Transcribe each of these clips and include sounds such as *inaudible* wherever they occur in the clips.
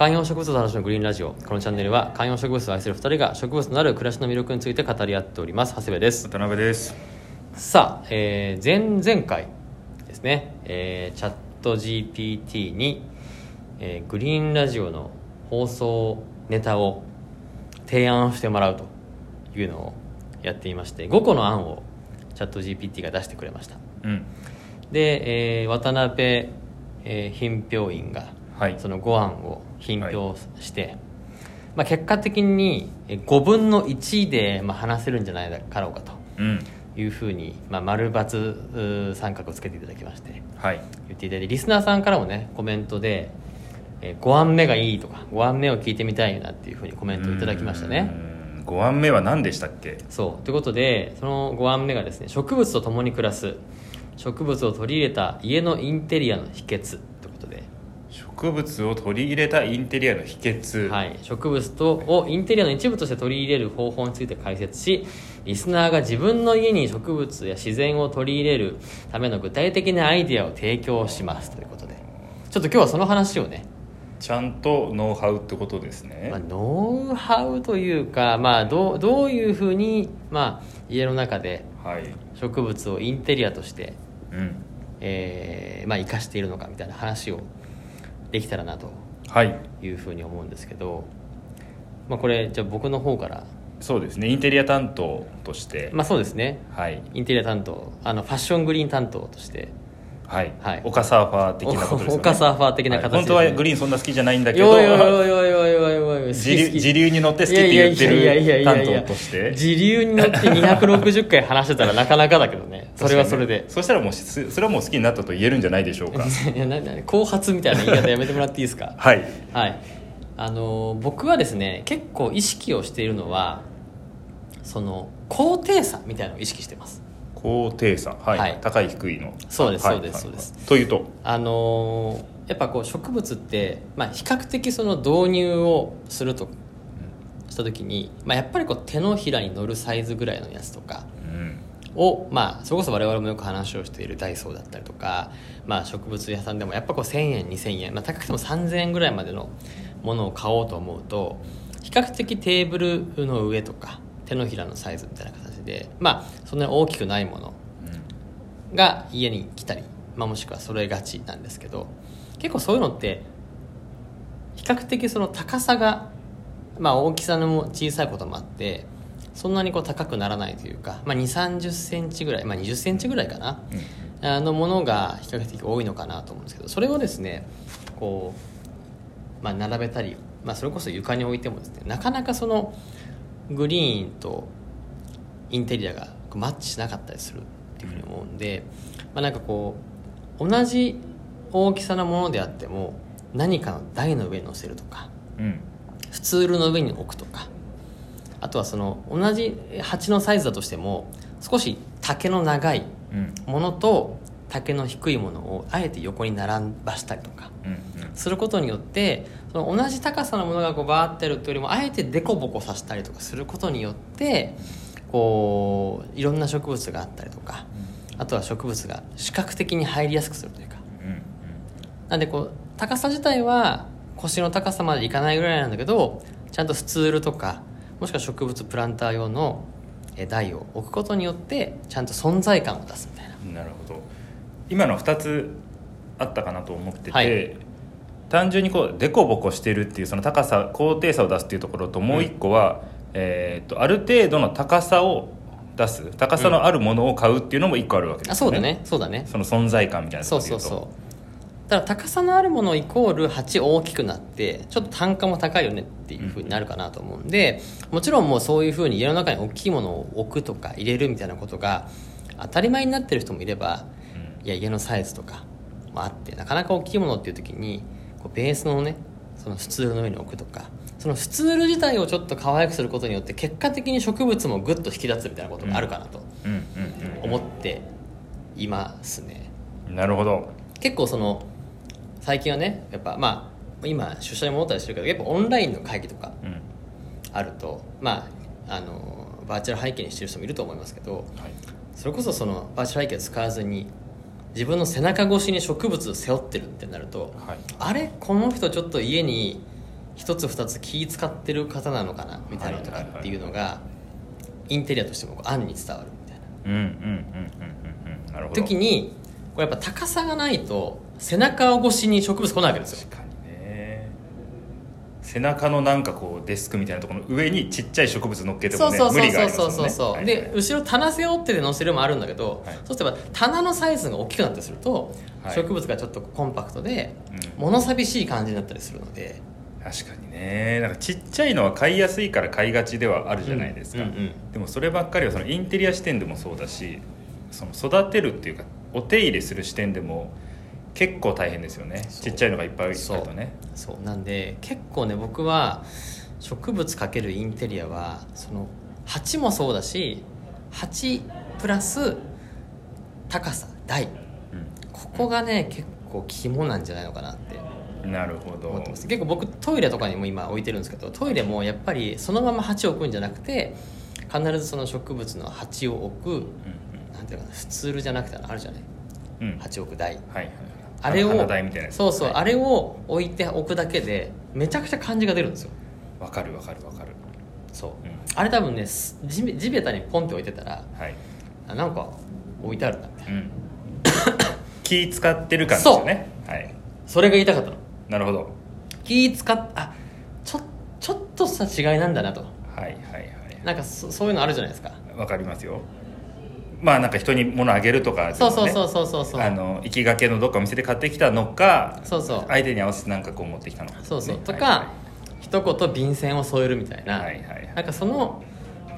観葉植物を楽しむグリーンラジオ。このチャンネルは観葉植物を愛する2人が植物のある暮らしの魅力について語り合っております。長谷部です。渡辺です。さあ、えー前々回ですね、えーチャット GPT に、えーグリーンラジオの放送ネタを提案してもらうというのをやっていまして5個の案をチャット GPT が出してくれました。うん。で、えー渡辺、えー品評員がはいその5案を品評して、まあ、結果的にえー5分の1で、まあ、話せるんじゃないかろうかと。うん。いうふうに、まあ、丸×三角をつけていただきまして。はい。言っていただいてリスナーさんからもねコメントで、え5案目がいいとか5案目を聞いてみたいなっていうふうにコメントをいただきましたね。うん。5案目は何でしたっけ？そう。ということでその5案目がですね植物と共に暮らす植物を取り入れた家のインテリアの秘訣植物を取り入れたインテリアの秘訣。はい、植物とをインテリアの一部として取り入れる方法について解説しリスナーが自分の家に植物や自然を取り入れるための具体的なアイデアを提供します。ということで。ちょっと今日はその話をね、ちゃんとノウハウってことですね、まあ、ノウハウというか、まあ、どうどういうふうに、まあ、家の中ではい。植物をインテリアとして、うん。えーまあ、生かしているのかみたいな話をできたらなとはい。いうふうに思うんですけど、まあ、これじゃあ僕の方から。そうですね。インテリア担当として、まあそうですね。はい。インテリア担当。あのファッショングリーン担当として。はい、はい。オカサーファー的なことですよね。オカサーファー的な形はいですね。本当はグリーンそんな好きじゃないんだけど。よいよいよいよいよいよよ自流自流に乗って好きって言ってる担当として。自流に乗って260回話してたらなかなかだけどね。*laughs* それはそれで。そしたらもうしそれはもう好きになったと言えるんじゃないでしょうか。いやなな後発みたいな言い方やめてもらっていいですか？*laughs* はい。はい。あの僕はですね結構意識をしているのはその高低差みたいなのを意識してます高低差はい、はい。高い低いの。そうですはいそうですはいそうです。というと？あのーやっぱこう植物って、まあ、比較的その導入をするとした時に、まあ、やっぱりこう手のひらに乗るサイズぐらいのやつとかうん。を、まあ、それこそ我々もよく話をしているダイソーだったりとか、まあ、植物屋さんでもやっぱこう1000円2000円、まあ、高くても3000円ぐらいまでのものを買おうと思うと比較的テーブルの上とか手のひらのサイズみたいな形で、まあ、そんなに大きくないものが家に来たり、まあ、もしくは揃えがちなんですけど結構そういうのって比較的その高さが、まあ、大きさのも小さいこともあってそんなにこう高くならないというか、まあ、2 3 0センチぐらい、まあ、2 0センチぐらいかな、あのものが比較的多いのかなと思うんですけどそれをですねこう、まあ、並べたり、まあ、それこそ床に置いてもですねなかなかそのグリーンとインテリアがマッチしなかったりするっていうふうに思うんで、まあ、なんかこう同じ大きさのものであっても何かの台の上に乗せるとかうん。普通の上に置くとかあとはその同じ鉢のサイズだとしても少し丈の長いうん。ものと丈の低いものをあえて横に並ばしたりとかすることによってその同じ高さのものがこうバーってあるというよりもあえてデコボコさせたりとかすることによってこういろんな植物があったりとかあとは植物が視覚的に入りやすくするというか。うんなんでこう高さ自体は腰の高さまでいかないぐらいなんだけどちゃんとスツールとかもしくは植物プランター用のえ台を置くことによってちゃんと存在感を出すみたいな。うんなるほど。今の2つあったかなと思ってて、はい。単純にこうデコボコしてるっていうその高さ高低差を出すっていうところともう一個は、えー、とある程度の高さを出す高さのあるものを買うっていうのも一個あるわけですよあそうだね。そうだね。その存在感みたいなそうそうそう。だから高さのあるものイコール鉢大きくなってちょっと単価も高いよねっていうふうになるかなと思うんでもちろんもうそういうふうに家の中に大きいものを置くとか入れるみたいなことが当たり前になってる人もいればいや家のサイズとかもあってなかなか大きいものっていう時にこうベースのねそのスツールの上に置くとかそのスツール自体をちょっと可愛くすることによって結果的に植物もグッと引き出すみたいなことがあるかなとうんうん思っていますね。うんなるほど。結構その最近はねやっぱまあ今出社に戻ったりしてるけどやっぱオンラインの会議とかうん。あるとまああのバーチャル背景にしてる人もいると思いますけどはい。それこそそのバーチャル背景を使わずに自分の背中越しに植物を背負ってるってなるとはい。あれ？この人ちょっと家に一つ二つ気使ってる方なのかなみたいなのとかっていうのがインテリアとしてもこう案に伝わるみたいな。うんうんうんうんうんうんなるほど。時にこれやっぱ高さがないと背中越しに植物来ないわけですよ。確かにね。背中のなんかこうデスクみたいなところの上にちっちゃい植物乗っけてもねそうそう無理があそうりますもんね。そうそうそう、はいで後ろ棚背負ってで乗せるもあるんだけど、はい。そうすれば棚のサイズが大きくなったりすると、はい。植物がちょっとコンパクトで、うん。物寂しい感じになったりするので確かにね。なんかちっちゃいのは買いやすいから買いがちではあるじゃないですか、うんうんうんでもそればっかりはそのインテリア視点でもそうだしその育てるっていうかお手入れする視点でも結構大変ですよね。ちっちゃいのがいっぱいあるとね。そう。なんで結構ね僕は植物かけるインテリアはその鉢もそうだし鉢プラス高さ台。ここがね結構肝なんじゃないのかなって。うんなるほど。結構僕トイレとかにも今置いてるんですけどトイレもやっぱりそのまま鉢を置くんじゃなくて必ずその植物の鉢を置くうんなんていうのかなスツールじゃなくてあるじゃない。うん。うん鉢置く台。はいあれをそうそう、はいあれを置いておくだけでめちゃくちゃ感じが出るんですよ。わかるわかるわかる。そう、うん。あれ多分ねす地べ地べたにポンって置いてたらはい。あなんか置いてあるなみたいなうん。*coughs* 気使ってる感ですよね。はい。それが言いたかったのなるほど。気使っあちょちょっとした違いなんだなと。はいはいはい。なんかそそういうのあるじゃないですか。わかりますよ。まあなんか人に物あげるとかね。そうそうそうそうそうそう。あの行きがけのどっかお店で買ってきたのかそうそう。相手に合わせてなんかこう持ってきたのか、そうそう、ねとか、一言便箋を添えるみたいな、はいはいはい。なんかその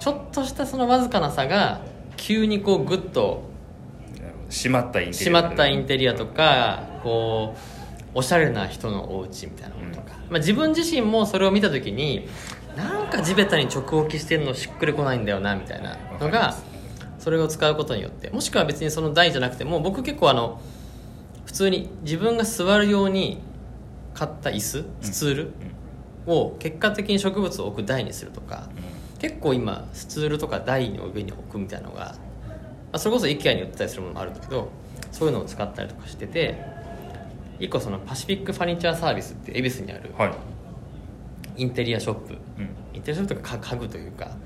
ちょっとしたそのわずかな差が急にこうグッと閉まったインテリア締まったインテリアとかこうおしゃれな人のお家みたいなものとか、まあ、自分自身もそれを見た時になんか地べたに直置きしてるのしっくりこないんだよなみたいなのがそれを使うことによって。もしくは別にその台じゃなくても僕結構あの普通に自分が座るように買った椅子スツールを結果的に植物を置く台にするとか結構今スツールとか台の上に置くみたいなのが、まあ、それこそ IKEA に売ってたりするものもあるんだけどそういうのを使ったりとかしてて一個そのパシフィックファニチャーサービスって恵比寿にあるはい、インテリアショップ。うん。インテリアショップとか家具というか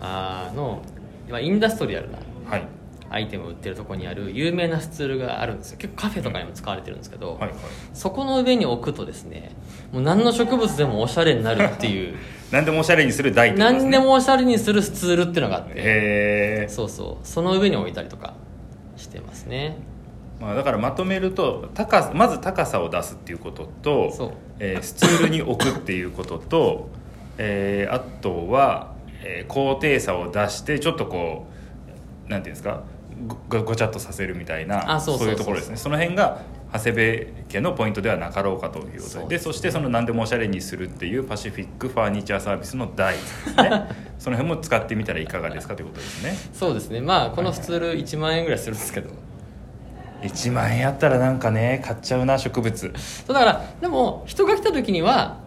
あのまあインダストリアルなはい。アイテムを売ってるところにある有名なスツールがあるんですよ。結構カフェとかにも使われてるんですけど、はいはい。そこの上に置くとですねもう何の植物でもおしゃれになるっていう *laughs* 何でもおしゃれにする台ってことですね。何でもおしゃれにするスツールっていうのがあってそうそう。その上に置いたりとかしてますねまあ、だからまとめると高さまず高さを出すっていうこととえースツールに置くっていうことと、*laughs* えーあとは、えー高低差を出してちょっとこうなんていうんですかごごちゃっとさせるみたいなあそういうところですね。その辺が長谷部家のポイントではなかろうかということでそう。でそしてその何でもおしゃれにするっていうパシフィックファーニチャーサービスの台ですね。*laughs* その辺も使ってみたらいかがですかということですね。そうですね。まあこのスツール1万円ぐらいするんですけど1万円やったらなんかね買っちゃうな植物。そうだからでも人が来た時には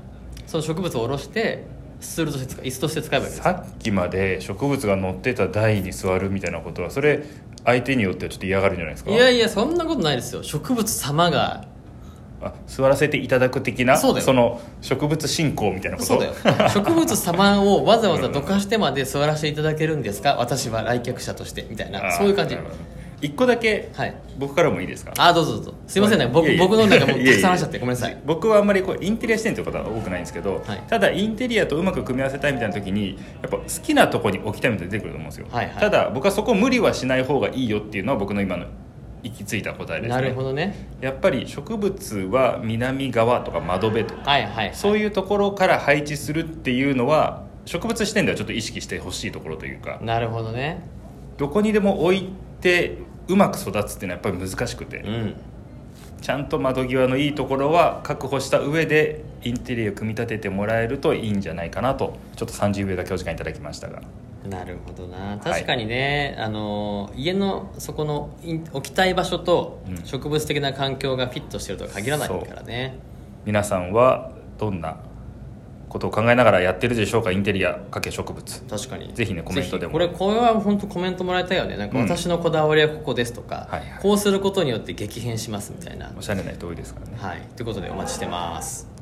その植物を下ろしてスツールとして使う椅子として使えばいいです。さっきまで植物が乗ってた台に座るみたいなことはそれ相手によってはちょっと嫌がるんじゃないですか？いやいやそんなことないですよ。植物様が。あ座らせていただく的なその植物信仰みたいなこと？そうだよ。*laughs* 植物様をわざわざどかしてまで座らせていただけるんですか？私は来客者としてみたいな。そういう感じ一個だけはい。僕からもいいですか？あーどうぞどうぞ。すいませんね。僕僕のなんかもたくさん話しちゃってごめんなさい。僕はあんまりこうインテリア視点ということは多くないんですけど、はいただインテリアとうまく組み合わせたいみたいな時にやっぱ好きなとこに置きたいみたいなの出てくると思うんですよ、はいはい。ただ僕はそこ無理はしない方がいいよっていうのは僕の今の行き着いた答えですね。なるほどね。やっぱり植物は南側とか窓辺とかはいはい。そういうところから配置するっていうのは植物視点ではちょっと意識してほしいところというか。なるほどね。どこにでも置いてうまく育つっていうのはやっぱり難しくてうん。ちゃんと窓際のいいところは確保した上でインテリアを組み立ててもらえるといいんじゃないかなとちょっと30秒だけお時間いただきましたが。なるほどな。確かにね、あの家のそこの置きたい場所とうん。植物的な環境がフィットしてるとは限らないからね。皆さんはどんなことを考えながらやってるでしょうか？インテリアかけ植物。確かに。ぜひねコメントでも。これこれは本当コメントもらいたいよね。なんかうん。私のこだわりはここですとか、はいはい。こうすることによって激変しますみたいな。おしゃれな人多いですからね。はい。ということでお待ちしてます